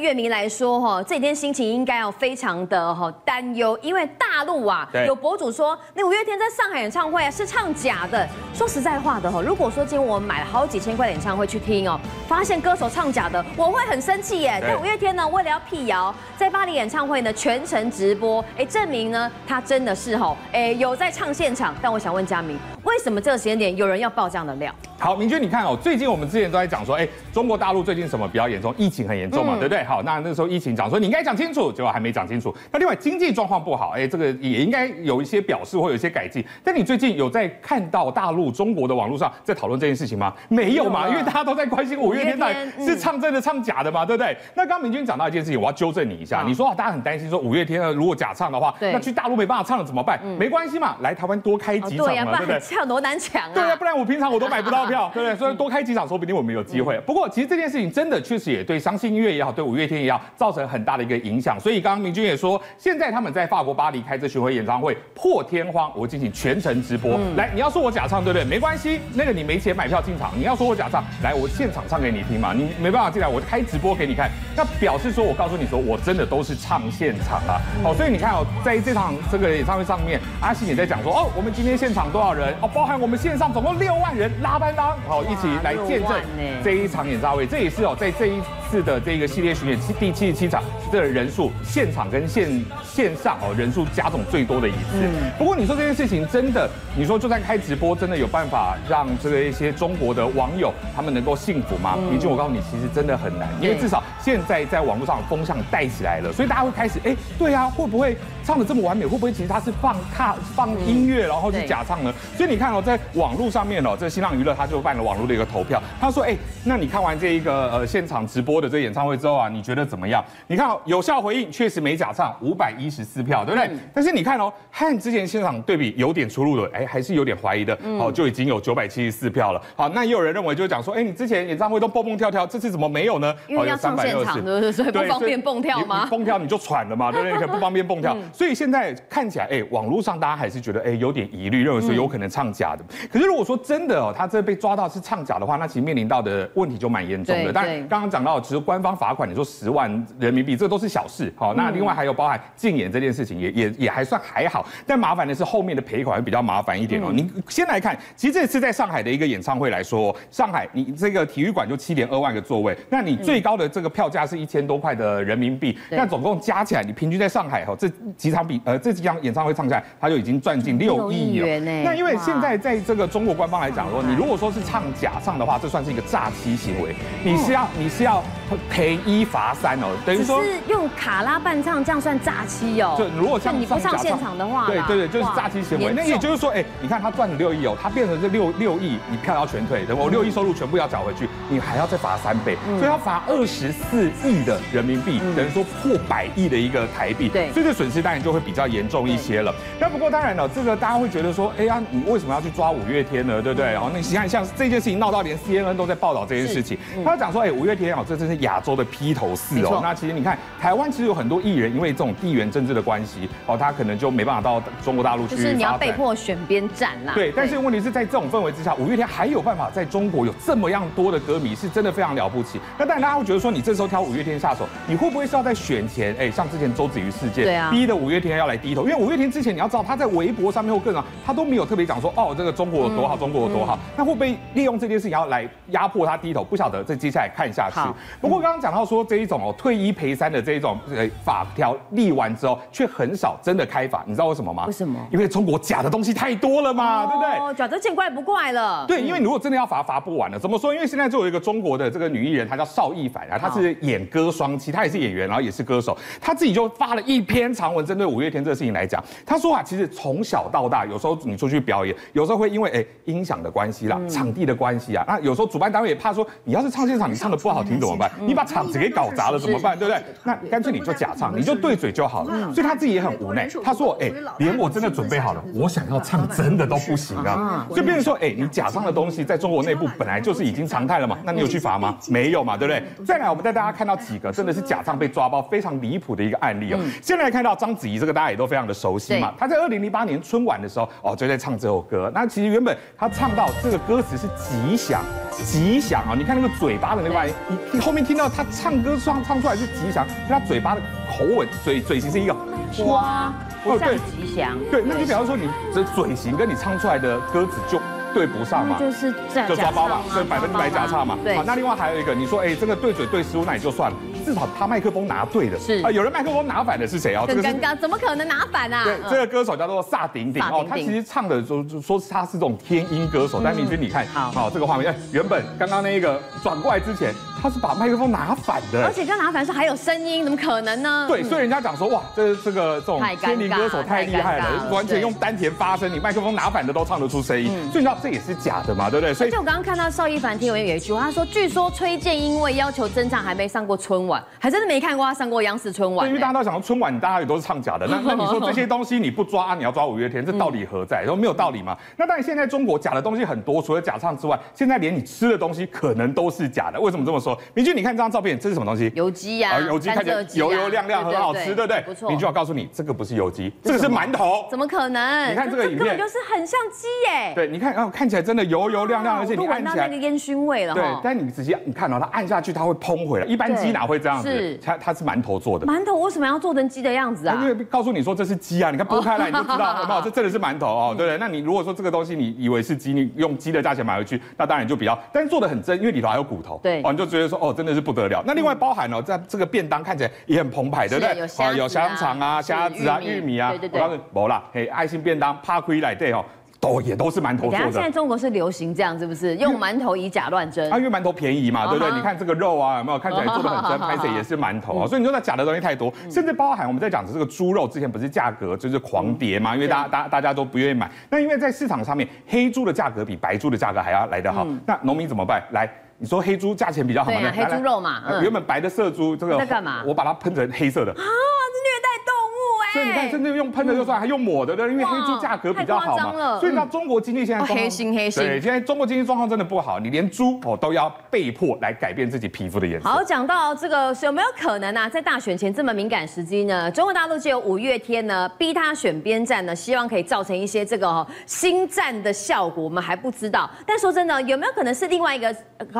乐迷来说，哈，这几天心情应该要非常的哈担忧，因为大陆啊，有博主说，那五月天在上海演唱会啊是唱假的。说实在话的哈，如果说今天我们买了好几千块演唱会去听哦，发现歌手唱假的，我会很生气耶。但五月天呢，为了要辟谣，在巴黎演唱会呢全程直播，哎，证明呢他真的是哈，哎有在唱现场。但我想问嘉明，为什么这个时间点有人要爆这样的料？好，明君你看哦，最近我们之前都在讲说，哎，中国大陆最近什么比较严重？疫情很严重嘛，对不对？好，那那时候疫情讲说你应该讲清楚，结果还没讲清楚。那另外经济状况不好，哎，这个也应该有一些表示或有一些改进。但你最近有在看到大陆中国的网络上在讨论这件事情吗？没有嘛，因为大家都在关心五月天到底是唱真的唱假的嘛，对不对？那刚刚明君讲到一件事情，我要纠正你一下，你说啊，大家很担心说五月天如果假唱的话，那去大陆没办法唱了怎么办？没关系嘛，来台湾多开几场嘛，对不对？抢多难抢啊！对啊，不然我平常我都买不到票，对不对？所以多开几场，说不定我们有机会。不过其实这件事情真的确实也对伤心音乐也好，对五月天也好，造成很大的一个影响。所以刚刚明君也说，现在他们在法国巴黎开这巡回演唱会破天荒，我进行全程直播。来，你要说我假唱，对不对？没关系，那个你没钱买票进场，你要说我假唱，来，我现场唱给你听嘛。你没办法进来，我开直播给你看，那表示说我告诉你说，我真的都是唱现场啊。哦，所以你看哦，在这场这个演唱会上面，阿信也在讲说，哦，我们今天现场多少人？哦，包含我们线上总共六万人拉班当，好，一起来见证这一场演唱会。这也是哦，在这一次的这个系列巡演第七十七场，这个人数现场跟线线上哦人数加总最多的一次。不过你说这件事情真的，你说就算开直播，真的有办法让这个一些中国的网友他们能够幸福吗？毕竟我告诉你，其实真的很难，因为至少现在在网络上风向带起来了，所以大家会开始哎，对啊，会不会唱的这么完美？会不会其实他是放卡放音乐然后是假唱呢？所以你看哦，在网络上面哦，这新浪娱乐他就办了网络的一个投票，他说哎，那你看完这一个呃现场直播的这演唱会之后啊，你觉得怎么样？你看哦，有效回应确实没假唱，五百一十四票，对不对？但是你看哦，和之前现场对比有点出入的，哎，还是有点怀疑的，哦，就已经有九百七十四票了。好，那也有人认为就是讲说，哎，你之前演唱会都蹦蹦跳跳，这次怎么没有呢？因为要唱现场，对不对？所以不方便蹦跳吗？蹦跳你就喘了嘛，对不对？可不方便蹦跳，所以现在看起来，哎，网络上大家还是觉得，哎，有点疑虑，认为说有可能唱假的。可是如果说真的哦，他这被抓到是唱假的话，那其实面临到的问题就蛮严重的。但刚刚讲到，其实官方罚款，你说十万人民币，这都是小事。好，那另外还有包含禁演这件事情，也也也还算还好。但麻烦的是后面的赔款会比较麻烦一点哦。你先来看，其实这次在上海的一个演唱会来说，上海你这个体育馆就七点二万个座位，那你最高的这个票价是一千多块的人民币，那总共加起来，你平均在上海哈这几场比呃这几场演唱会唱下来，他就已经赚进六亿元。那因为现在在这个中国官方来讲说，你如果说是唱假唱的话，这算是一个诈欺行为，你是要你是要赔一罚三哦，等于说是用卡拉伴唱，这样算诈欺哦。就如果像你不上现场的话，对对对，就是诈欺行为。那也就是说，哎，你看他赚了六亿哦，他变成这六六亿，你票要全退，等我六亿收入全部要缴回去，你还要再罚三倍，所以要罚二十四亿的人民币，等于说破百亿的一个台币。对，所以这损失当然就会比较严重一些了。那不过当然了，这个大家会觉得说，哎呀，你为什么要去抓五月天呢？对不对？然后那你看，像这件事情闹到连 CNN 都在报道这件事情，他讲说，哎，五月天哦，这真是亚洲的披头士哦。那其实你看，台湾其实有很多艺人，因为这种地缘政治的关系，哦，他可能就没办法到中国大陆去。就是你要被迫选边站啦。对，但是问题是在这种氛围之下，五月天还有办法在中国有这么样多的歌迷，是真的非常了不起。那当然大家会觉得说，你这时候挑五月天下手，你会不会是要在选前，哎，像之前周子瑜事件，对啊，逼的五月天要来低头？因为五月天之前你要知道，他在微博上面或各种，他都没有特别讲说，哦，这个中国有多好，中国有多好。那会不会利用这件事情要来压迫他低头？不晓得，这接下来看下去。不过刚刚讲到说这一种哦，退一赔三的这一种呃法条立完之后，却很少真的开罚，你知道为什么吗？为什么？因为中国假的东西太多了嘛，对不对？哦，假的见怪不怪了。对，因为你如果真的要罚，罚不完了。怎么说？因为现在就有一个中国的这个女艺人，她叫邵逸凡啊，她是演歌双栖，他也是演员，然后也是歌手。他自己就发了一篇长文，针对五月天这个事情来讲，他说啊，其实从小到大，有时候你出去表演，有时候会因为哎音响的关系啦，场地的关系啊，那有时候主办单位也怕说，你要是唱现场，你唱的不好听怎么办？你把场子给搞砸了怎么办？对不对？那干脆你就假唱，你就对嘴就好了。所以他自己也很无奈。他说：“哎，连我真的准备好了，我想要唱真的都不行啊。”所以变成说：“哎，你假唱的东西在中国内部本来就是已经常态了嘛，那你有去罚吗？没有嘛，对不对？”再来，我们再大家看到几个真的是假唱被抓包非常离谱的一个案例哦。现在来看到章子怡这个大家也都非常的熟悉嘛，她在二零零八年春晚的时候哦就在唱这首歌。那其实原本她唱到这个歌词是吉祥，吉祥啊！你看那个嘴巴的那个玩意，你后面听到她唱歌唱唱出来是吉祥，她嘴巴的口吻嘴嘴型是一个花，哦对，吉祥，对，那就比方说你的嘴型跟你唱出来的歌词就。对不上嘛，就是就抓包嘛，所以百分之百假唱嘛。对，好，那另外还有一个，你说，哎，这个对嘴对失误，那也就算了。至少他麦克风拿对的，是啊，有人麦克风拿反的是谁啊？很尴尬，怎么可能拿反啊？对，这个歌手叫做萨顶顶哦，他其实唱的说说他是这种天音歌手，但明君你看，好，这个画面，哎原本刚刚那一个转过来之前，他是把麦克风拿反的，而且刚拿反是还有声音，怎么可能呢？对，所以人家讲说，哇，这这个这种天灵歌手太厉害了，完全用丹田发声，你麦克风拿反的都唱得出声音，所以你知道这也是假的嘛，对不对？所以，我刚刚看到邵一凡听闻有一句话，他说，据说崔健因为要求真唱，还没上过春晚，还真的没看过。他上过央视春晚，因为大家都想说春晚，大家也都是唱假的。那那你说这些东西你不抓，啊、你要抓五月天，这道理何在？都没有道理嘛。那当然，现在中国假的东西很多，除了假唱之外，现在连你吃的东西可能都是假的。为什么这么说？明俊，你看这张照片，这是什么东西？油鸡呀，油鸡看起来油油亮亮，很好吃，对不对？不错。明俊，我告诉你，这个不是油鸡，这个是馒头。怎么可能？你看这个影片，就是很像鸡耶。对，你看，哦，看起来真的油油亮亮，而且你按起来那个烟熏味了。对，但你仔细你看哦它按下去，它会嘭回来。一般鸡哪会这样子？它它是馒头做的。馒头为什么要做成鸡的样子啊？因为告诉你说这是鸡啊，你看剥开来你就知道，好不好？这真的是馒头哦，对不对？那你如果说这个东西你以为是鸡，你用鸡的价钱买回去，那当然就比较，但是做的很真，因为里头还有骨头，对，哦，你就觉得说哦，真的是不得了。那另外包含哦，在这个便当看起来也很澎湃，对不对？有香肠啊、虾子啊、玉米啊，我告诉你，没啦，嘿，爱心便当怕亏来对哦。都也都是馒头做的。现在中国是流行这样，是不是？用馒头以假乱真。啊，因为馒头便宜嘛，对不对？你看这个肉啊，有没有看起来做的很真？拍摄也是馒头啊，所以你说那假的东西太多，甚至包含我们在讲的这个猪肉，之前不是价格就是狂跌嘛？因为大家大大家都不愿意买。那因为在市场上面，黑猪的价格比白猪的价格还要来得好。那农民怎么办？来，你说黑猪价钱比较好吗？黑猪肉嘛。原本白的色猪，这个在干嘛？我把它喷成黑色的。啊，虐待动物哎所以你看，甚至用喷的就算，还用抹的，对，因为黑猪价格比较好嘛。所以那中国经济现在黑心黑心。对，现在中国经济状况真的不好，你连猪哦都要被迫来改变自己皮肤的颜色。好，讲到这个有没有可能啊，在大选前这么敏感时机呢？中国大陆就有五月天呢逼他选边站呢，希望可以造成一些这个新战的效果，我们还不知道。但说真的，有没有可能是另外一个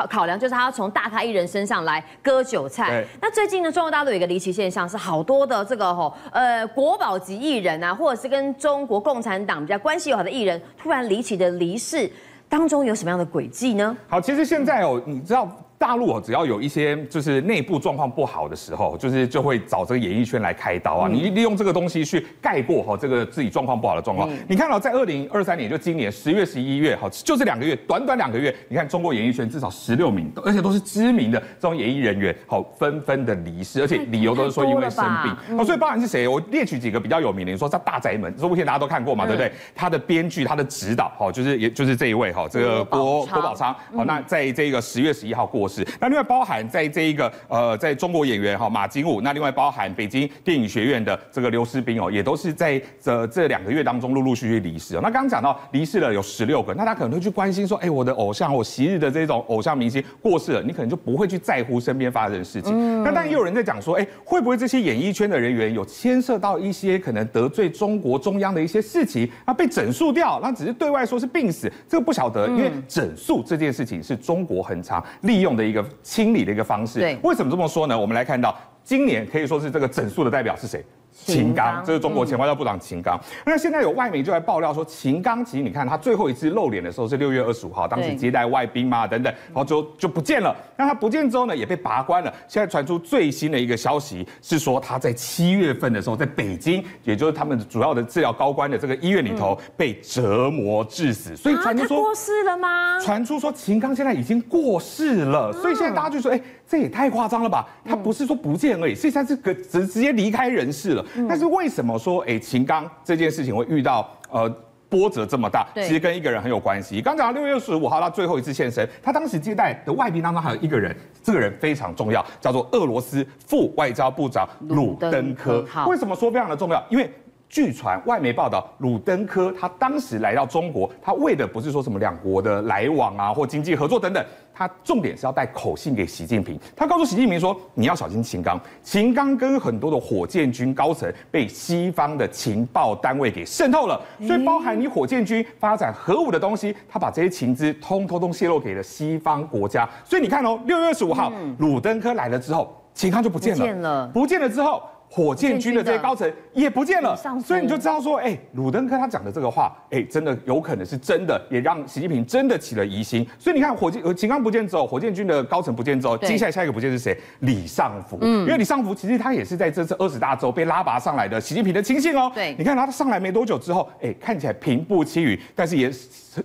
考考量，就是他要从大咖艺人身上来割韭菜？那最近呢，中国大陆有一个离奇现象，是好多的这个吼呃国宝级艺人。人啊，或者是跟中国共产党比较关系友好的艺人，突然离奇的离世，当中有什么样的轨迹呢？好，其实现在哦，你知道。大陆哦，只要有一些就是内部状况不好的时候，就是就会找这个演艺圈来开刀啊。你利用这个东西去盖过哈这个自己状况不好的状况。你看到在二零二三年，就今年十月、十一月，哈，就这两个月，短短两个月，你看中国演艺圈至少十六名，而且都是知名的这种演艺人员，好纷纷的离世，而且理由都是说因为生病。哦，所以包含是谁？我列举几个比较有名的，你说在《大宅门》这部片大家都看过嘛，对不对？他的编剧、他的指导，好，就是也就是这一位哈，这个郭郭宝昌。好，那在这个十月十一号过世。那另外包含。在这一个呃，在中国演员哈马金武，那另外包含北京电影学院的这个刘诗斌哦，也都是在这这两个月当中陆陆续续离世哦。那刚刚讲到离世了有十六个，那他可能会去关心说，哎，我的偶像，我昔日的这种偶像明星过世了，你可能就不会去在乎身边发生的事情。嗯、那但也有人在讲说，哎，会不会这些演艺圈的人员有牵涉到一些可能得罪中国中央的一些事情，那被整肃掉，那只是对外说是病死，这个不晓得，因为整肃这件事情是中国很常利用的一个清理的一个方式，对，为什么这么说呢？我们来看到今年可以说是这个整数的代表是谁？秦刚，这是中国前外交部长秦刚。那现在有外媒就来爆料说，秦刚其实你看他最后一次露脸的时候是六月二十五号，当时接待外宾嘛等等，然后就就不见了。那他不见之后呢，也被拔关了。现在传出最新的一个消息是说，他在七月份的时候在北京，也就是他们主要的治疗高官的这个医院里头被折磨致死。所以传出说过世了吗？传出说秦刚现在已经过世了。所以现在大家就说，哎，这也太夸张了吧？他不是说不见而已，现在是个直直接离开人世了。但是为什么说哎，秦刚这件事情会遇到呃波折这么大？其实跟一个人很有关系。刚讲到六月十五号他最后一次现身，他当时接待的外宾当中还有一个人，这个人非常重要，叫做俄罗斯副外交部长鲁登科。为什么说非常的重要？因为据传外媒报道，鲁登科他当时来到中国，他为的不是说什么两国的来往啊，或经济合作等等，他重点是要带口信给习近平。他告诉习近平说，你要小心秦刚，秦刚跟很多的火箭军高层被西方的情报单位给渗透了，所以包含你火箭军发展核武的东西，他把这些情资通通通泄露给了西方国家。所以你看哦，六月二十五号，鲁登科来了之后，秦刚就不见了，不见了，不见了之后。火箭军的这些高层也不见了，所以你就知道说，哎，鲁登科他讲的这个话，哎，真的有可能是真的，也让习近平真的起了疑心。所以你看，火箭秦刚不见之后，火箭军的高层不见之后，接下来下一个不见是谁？李尚福。嗯，因为李尚福其实他也是在这次二十大之后被拉拔上来的习近平的亲信哦。对，你看他上来没多久之后，哎，看起来平步青云，但是也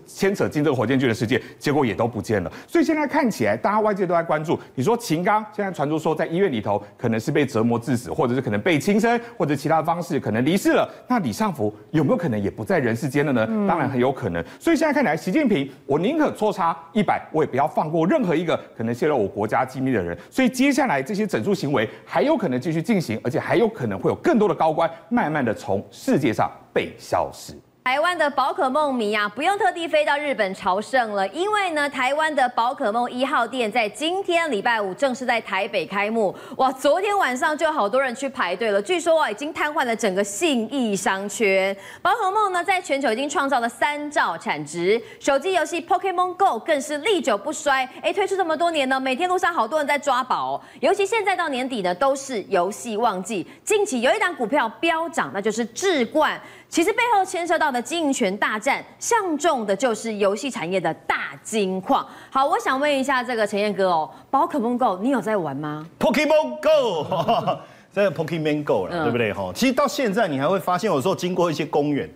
牵扯进这个火箭军的世界，结果也都不见了。所以现在看起来，大家外界都在关注，你说秦刚现在传出说在医院里头可能是被折磨致死，或者是可能。被轻生或者其他方式可能离世了，那李尚福有没有可能也不在人世间了呢？嗯、当然很有可能。所以现在看来，习近平，我宁可错杀一百，我也不要放过任何一个可能泄露我国家机密的人。所以接下来这些整肃行为还有可能继续进行，而且还有可能会有更多的高官慢慢的从世界上被消失。台湾的宝可梦迷啊，不用特地飞到日本朝圣了，因为呢，台湾的宝可梦一号店在今天礼拜五正式在台北开幕。哇，昨天晚上就有好多人去排队了，据说啊，已经瘫痪了整个信义商圈。宝可梦呢，在全球已经创造了三兆产值，手机游戏 Pokemon Go 更是历久不衰。哎，推出这么多年呢，每天路上好多人在抓宝，尤其现在到年底呢，都是游戏旺季。近期有一档股票飙涨，那就是智冠。其实背后牵涉到的经营权大战，相中的就是游戏产业的大金矿。好，我想问一下这个陈彦哥哦，宝可梦 Go 你有在玩吗？Pokemon Go，这个 Pokemon Go 了，嗯、对不对哈？其实到现在你还会发现，有时候经过一些公园，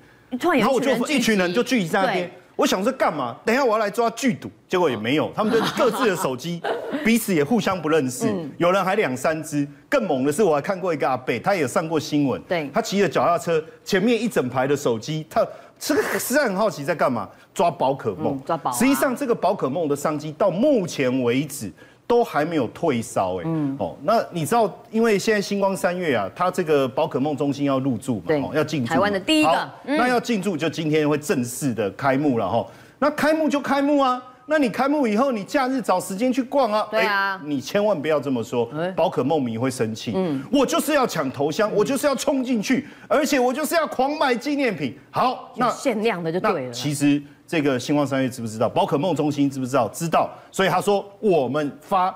然后我就一群人就聚集在那边。我想说干嘛？等一下我要来抓剧毒，结果也没有，他们就各自的手机，彼此也互相不认识，有人还两三只。更猛的是，我还看过一个阿贝，他也上过新闻，对，他骑着脚踏车，前面一整排的手机，他这个实在很好奇在干嘛？抓宝可梦，抓宝。实际上这个宝可梦的商机到目前为止。都还没有退烧哎，嗯，哦，那你知道，因为现在星光三月啊，它这个宝可梦中心要入驻嘛，哦，要进驻，台湾的第一个，那要进驻就今天会正式的开幕了哈，那开幕就开幕啊，那你开幕以后，你假日找时间去逛啊，对啊，你千万不要这么说，宝可梦迷会生气，嗯，我就是要抢头香，我就是要冲进去，而且我就是要狂买纪念品，好，那限量的就对了，其实。这个星光三越知不知道？宝可梦中心知不知道？知道，所以他说我们发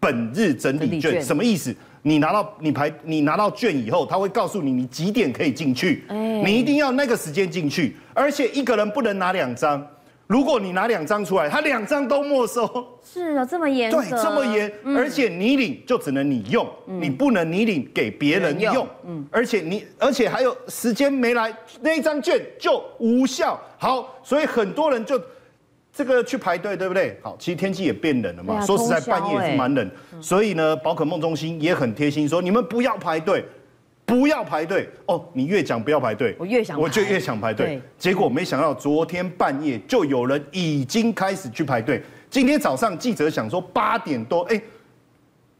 本日整理券，什么意思？你拿到你排你拿到券以后，他会告诉你你几点可以进去，你一定要那个时间进去，而且一个人不能拿两张。如果你拿两张出来，他两张都没收。是啊，这么严。对，这么严，嗯、而且你领就只能你用，嗯、你不能你领给别人用。嗯，而且你，而且还有时间没来，那一张券就无效。好，所以很多人就这个去排队，对不对？好，其实天气也变冷了嘛。啊、说实在，半夜也是蛮冷，欸、所以呢，宝可梦中心也很贴心，说你们不要排队。不要排队哦！你越讲不要排队，我越想，我就越想排队。结果没想到昨天半夜就有人已经开始去排队。今天早上记者想说八点多，哎，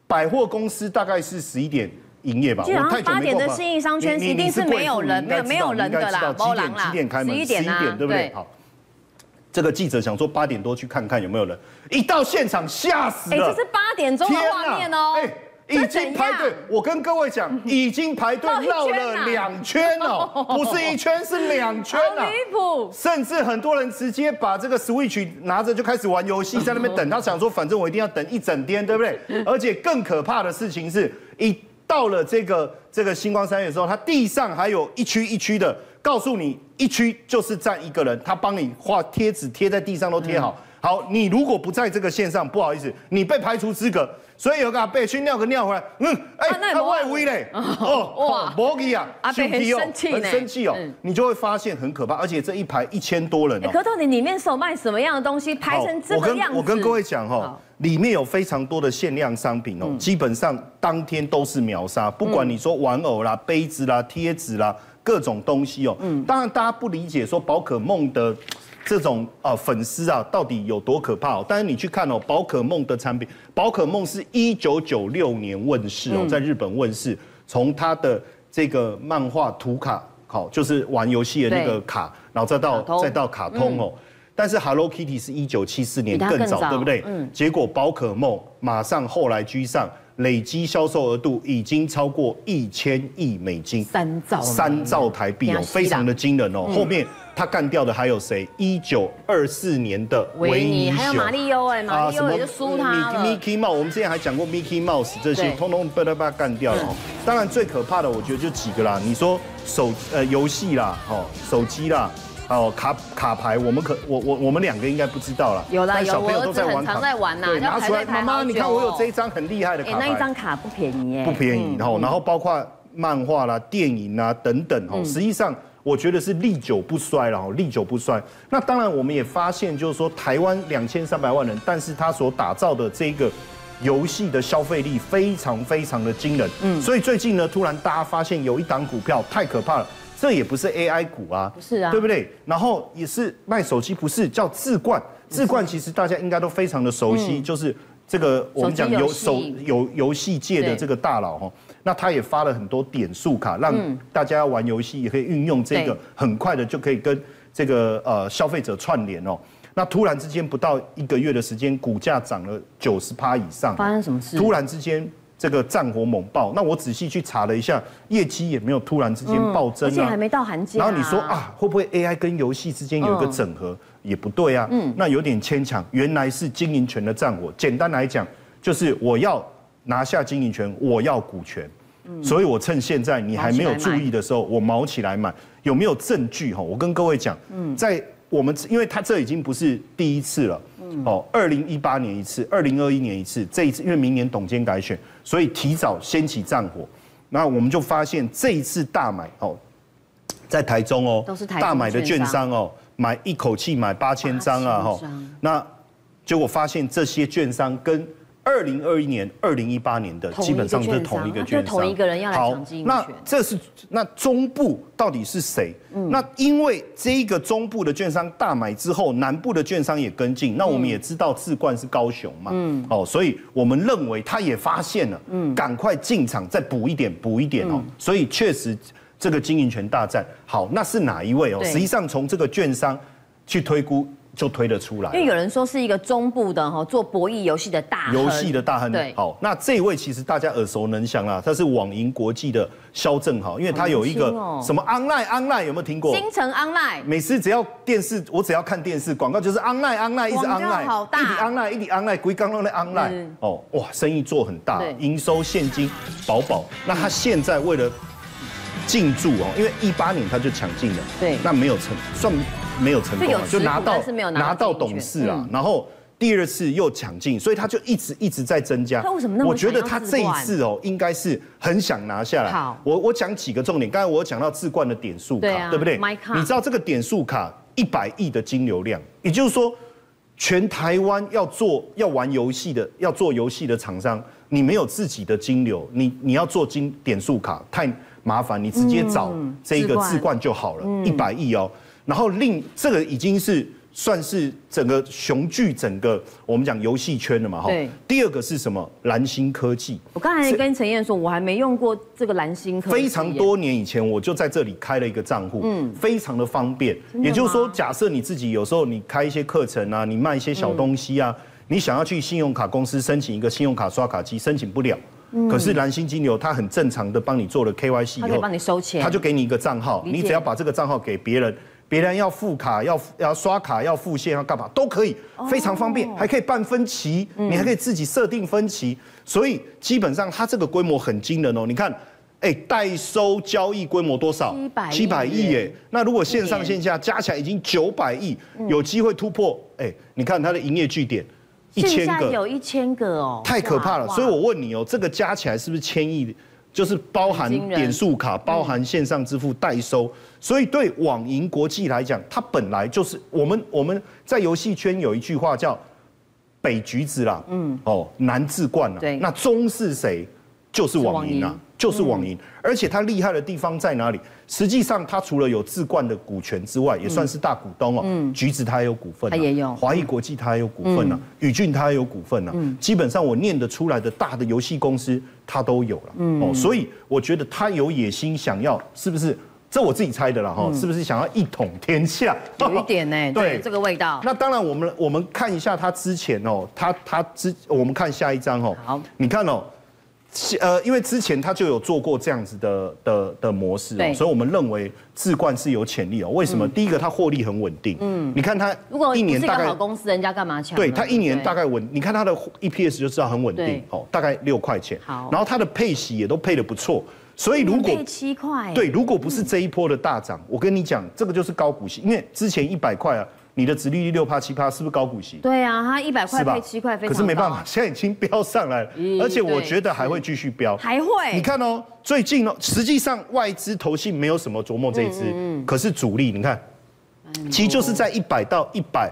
百货公司大概是十一点营业吧？我太久没八点的信义商圈一定是没有人，没有没有人的啦。几点几点开门？十一点对不对？好，这个记者想说八点多去看看有没有人，一到现场吓死了。哎，这是八点钟的画面哦。已经排队，我跟各位讲，已经排队绕了两圈哦，不是一圈，是两圈啊！离谱！甚至很多人直接把这个 Switch 拿着就开始玩游戏，在那边等。他想说，反正我一定要等一整天，对不对？而且更可怕的事情是，一到了这个这个星光三月的时候，他地上还有一区一区的，告诉你一区就是站一个人，他帮你画贴纸贴在地上都贴好。好，你如果不在这个线上，不好意思，你被排除资格。所以有个阿伯去尿个尿回来，嗯，哎，他外围嘞，哦，哇，摩吉啊，阿伯很生气，很生气哦，你就会发现很可怕，而且这一排一千多人哦。可到底里面所卖什么样的东西，排成这个样子？我跟我跟各位讲哈，里面有非常多的限量商品哦，基本上当天都是秒杀，不管你说玩偶啦、杯子啦、贴纸啦，各种东西哦。嗯，当然大家不理解说宝可梦的。这种啊粉丝啊到底有多可怕哦？但是你去看哦，宝可梦的产品，宝可梦是一九九六年问世哦，在日本问世，从它的这个漫画图卡好，就是玩游戏的那个卡，然后再到再到卡通哦。但是 Hello Kitty 是一九七四年更早，对不对？嗯。结果宝可梦马上后来居上，累积销售额度已经超过一千亿美金，三兆三兆台币哦，非常的惊人哦。后面他干掉的还有谁？一九二四年的维尼熊，还有马里欧哎，马里欧也就输他了。Mickey Mouse，我们之前还讲过 Mickey Mouse 这些，通通被他把他干掉了。当然最可怕的，我觉得就几个啦。你说手呃游戏啦，哦手机啦。哦，卡卡牌，我们可我我我们两个应该不知道了。有啦，有，我儿子很常在玩呐。拿出来，妈妈，你看我有这一张很厉害的卡牌。那一张卡不便宜耶。不便宜，然后然后包括漫画啦、电影啊等等哦，实际上我觉得是历久不衰了哦，历久不衰。那当然我们也发现，就是说台湾两千三百万人，但是他所打造的这个游戏的消费力非常非常的惊人。嗯，所以最近呢，突然大家发现有一档股票太可怕了。这也不是 AI 股啊，不是啊，对不对？然后也是卖手机，不是叫智冠，智冠其实大家应该都非常的熟悉，就是这个我们讲游手游游戏界的这个大佬哈。那他也发了很多点数卡，让大家要玩游戏也可以运用这个，很快的就可以跟这个呃消费者串联哦。那突然之间不到一个月的时间，股价涨了九十趴以上，发生什么事？突然之间。这个战火猛爆，那我仔细去查了一下，业绩也没有突然之间暴增啊，而且还没到寒假。然后你说啊，会不会 AI 跟游戏之间有一个整合？也不对啊，嗯，那有点牵强。原来是经营权的战火。简单来讲，就是我要拿下经营权，我要股权，所以我趁现在你还没有注意的时候，我毛起来买。有没有证据？哈，我跟各位讲，在我们，因为他这已经不是第一次了。哦，二零一八年一次，二零二一年一次，这一次因为明年董监改选，所以提早掀起战火。那我们就发现这一次大买哦，在台中哦，都是台大买的券商哦，买一口气买八千张啊哈。那结果发现这些券商跟。二零二一年、二零一八年的基本上是同一个券商，同一个人要来抢经营权。那这是那中部到底是谁？嗯、那因为这一个中部的券商大买之后，南部的券商也跟进。那我们也知道智冠是高雄嘛，嗯，哦，所以我们认为他也发现了，嗯，赶快进场再补一点，补一点哦。所以确实这个经营权大战，好，那是哪一位哦？实际上从这个券商去推估。就推得出来，因为有人说是一个中部的哈做博弈游戏的大游戏的大亨。对，好，那这一位其实大家耳熟能详啦，他是网银国际的萧正豪，因为他有一个什么 online online 有没有听过？新城 online，每次只要电视，我只要看电视广告就是 online online 一直 online，好大，一直 online 一直 online，归刚刚的 online，哦哇，生意做很大，营收现金饱饱。那他现在为了进驻哦，因为一八年他就抢进了，对，那没有成算。没有成功，就拿到拿到董事啊，然后第二次又抢进，所以他就一直一直在增加。他为什么那么？我觉得他这一次哦，应该是很想拿下来。好，我我讲几个重点。刚才我讲到智冠的点数卡，对不对？你知道这个点数卡一百亿的金流量，也就是说，全台湾要做要玩游戏的要做游戏的厂商，你没有自己的金流，你你要做金点数卡太麻烦，你直接找这个置冠就好了，一百亿哦。然后另这个已经是算是整个雄踞整个我们讲游戏圈了嘛哈。对。第二个是什么？蓝星科技。我刚才跟陈燕说，我还没用过这个蓝星科技。非常多年以前我就在这里开了一个账户，嗯，非常的方便。也就是说，假设你自己有时候你开一些课程啊，你卖一些小东西啊，你想要去信用卡公司申请一个信用卡刷卡机，申请不了。可是蓝星金牛它很正常的帮你做了 KYC 以后，帮你收钱，他就给你一个账号，你只要把这个账号给别人。别人要付卡，要要刷卡，要付现，要干嘛都可以，非常方便，还可以办分期，你还可以自己设定分期，所以基本上它这个规模很惊人哦。你看，哎，代收交易规模多少？七百七百亿耶。那如果线上线下加起来已经九百亿，有机会突破。哎，你看它的营业据点，一千个，有一千个哦，太可怕了。所以我问你哦，这个加起来是不是千亿？就是包含点数卡，包含线上支付代收，所以对网银国际来讲，它本来就是我们我们在游戏圈有一句话叫北橘子啦，嗯，哦，南智冠啦，对，那中是谁？就是网银啊，就是网银，而且它厉害的地方在哪里？实际上，它除了有置冠的股权之外，也算是大股东哦。嗯，橘子它也有股份，它也有华谊国际，它也有股份呢。宇俊它也有股份呢。嗯，基本上我念得出来的大的游戏公司，它都有了。嗯，哦，所以我觉得它有野心，想要是不是这我自己猜的了哈，是不是想要一统天下？有一点呢，对这个味道。那当然，我们我们看一下他之前哦，他他之我们看下一张哦，好，你看哦。呃，因为之前他就有做过这样子的的的模式，所以我们认为智冠是有潜力哦。为什么？第一个，它获利很稳定。嗯，你看它如果一年大概好公司，人家干嘛抢？对，它一年大概稳，你看它的 EPS 就知道很稳定哦，大概六块钱。好，然后它的配息也都配的不错，所以如果配七块，对，如果不是这一波的大涨，我跟你讲，这个就是高股息，因为之前一百块啊。你的殖利率六趴七趴，是不是高股息？对啊，它一百块配七块。可是没办法，现在已经飙上来了，而且我觉得还会继续飙。还会？你看哦，最近哦，实际上外资投信没有什么琢磨这一支，可是主力你看，其实就是在一百到一百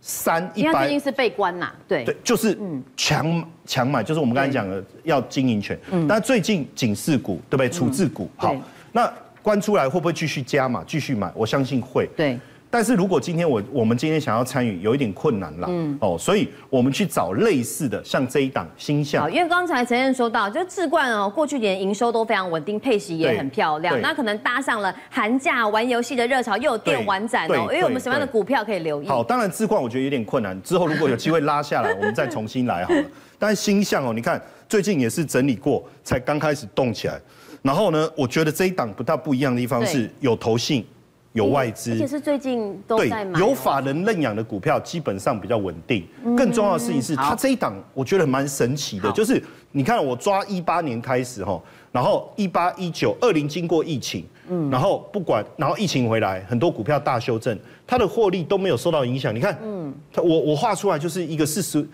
三一百。最近是被关呐，对对，就是强强买，就是我们刚才讲的要经营权。但最近警示股对不对？处置股好，那关出来会不会继续加码？继续买？我相信会。对。但是如果今天我我们今天想要参与，有一点困难了，嗯，哦，所以我们去找类似的，像这一档星象。好，因为刚才陈燕说到，就智冠哦，过去年营收都非常稳定，配息也很漂亮，那可能搭上了寒假玩游戏的热潮，又有电玩展哦，因为我们什么样的股票可以留意？好，当然智冠我觉得有点困难，之后如果有机会拉下来，我们再重新来好了。但是星象哦，你看最近也是整理过，才刚开始动起来。然后呢，我觉得这一档不大不一样的地方是有投信。有外资，而且是最近都在买。有法人认养的股票基本上比较稳定。更重要的事情是，它这一档我觉得蛮神奇的，就是你看我抓一八年开始哈，然后一八一九二零经过疫情，嗯，然后不管然后疫情回来，很多股票大修正，它的获利都没有受到影响。你看，嗯，它我我画出来就是一个四十。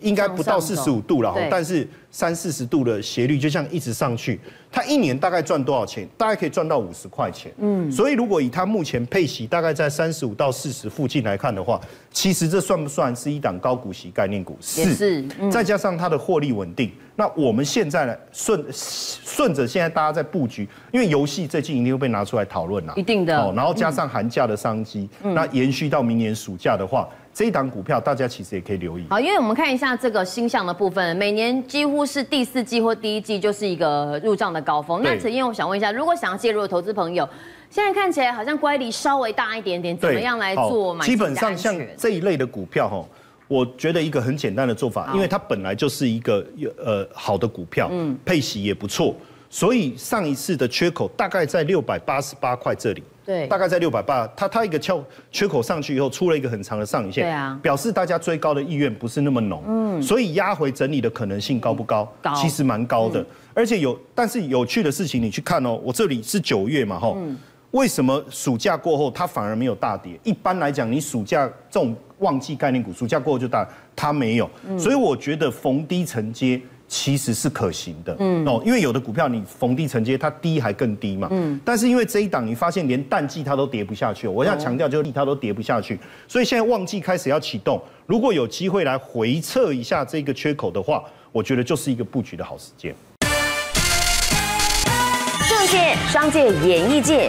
应该不到四十五度了哈，但是三四十度的斜率就像一直上去，它一年大概赚多少钱？大概可以赚到五十块钱。嗯，所以如果以它目前配息大概在三十五到四十附近来看的话，其实这算不算是一档高股息概念股？是，再加上它的获利稳定，那我们现在呢顺顺着现在大家在布局，因为游戏最近一定会被拿出来讨论啦，一定的。然后加上寒假的商机，那延续到明年暑假的话。这一档股票，大家其实也可以留意。好，因为我们看一下这个星象的部分，每年几乎是第四季或第一季就是一个入账的高峰。那陈燕，我想问一下，如果想要介入的投资朋友，现在看起来好像乖离稍微大一点点，怎么样来做买？基本上像这一类的股票，哈，我觉得一个很简单的做法，因为它本来就是一个呃好的股票，嗯，配息也不错，所以上一次的缺口大概在六百八十八块这里。对，大概在六百八，它它一个翘缺口上去以后，出了一个很长的上影线，对啊，表示大家追高的意愿不是那么浓，嗯，所以压回整理的可能性高不高？高，其实蛮高的，而且有，但是有趣的事情，你去看哦，我这里是九月嘛，吼，为什么暑假过后它反而没有大跌？一般来讲，你暑假这种旺季概念股，暑假过后就大，它没有，所以我觉得逢低承接。其实是可行的，嗯。哦，因为有的股票你逢低承接，它低还更低嘛，嗯，但是因为这一档你发现连淡季它都跌不下去，我要强调就是它都跌不下去，所以现在旺季开始要启动，如果有机会来回测一下这个缺口的话，我觉得就是一个布局的好时间。政界、商界、演艺界，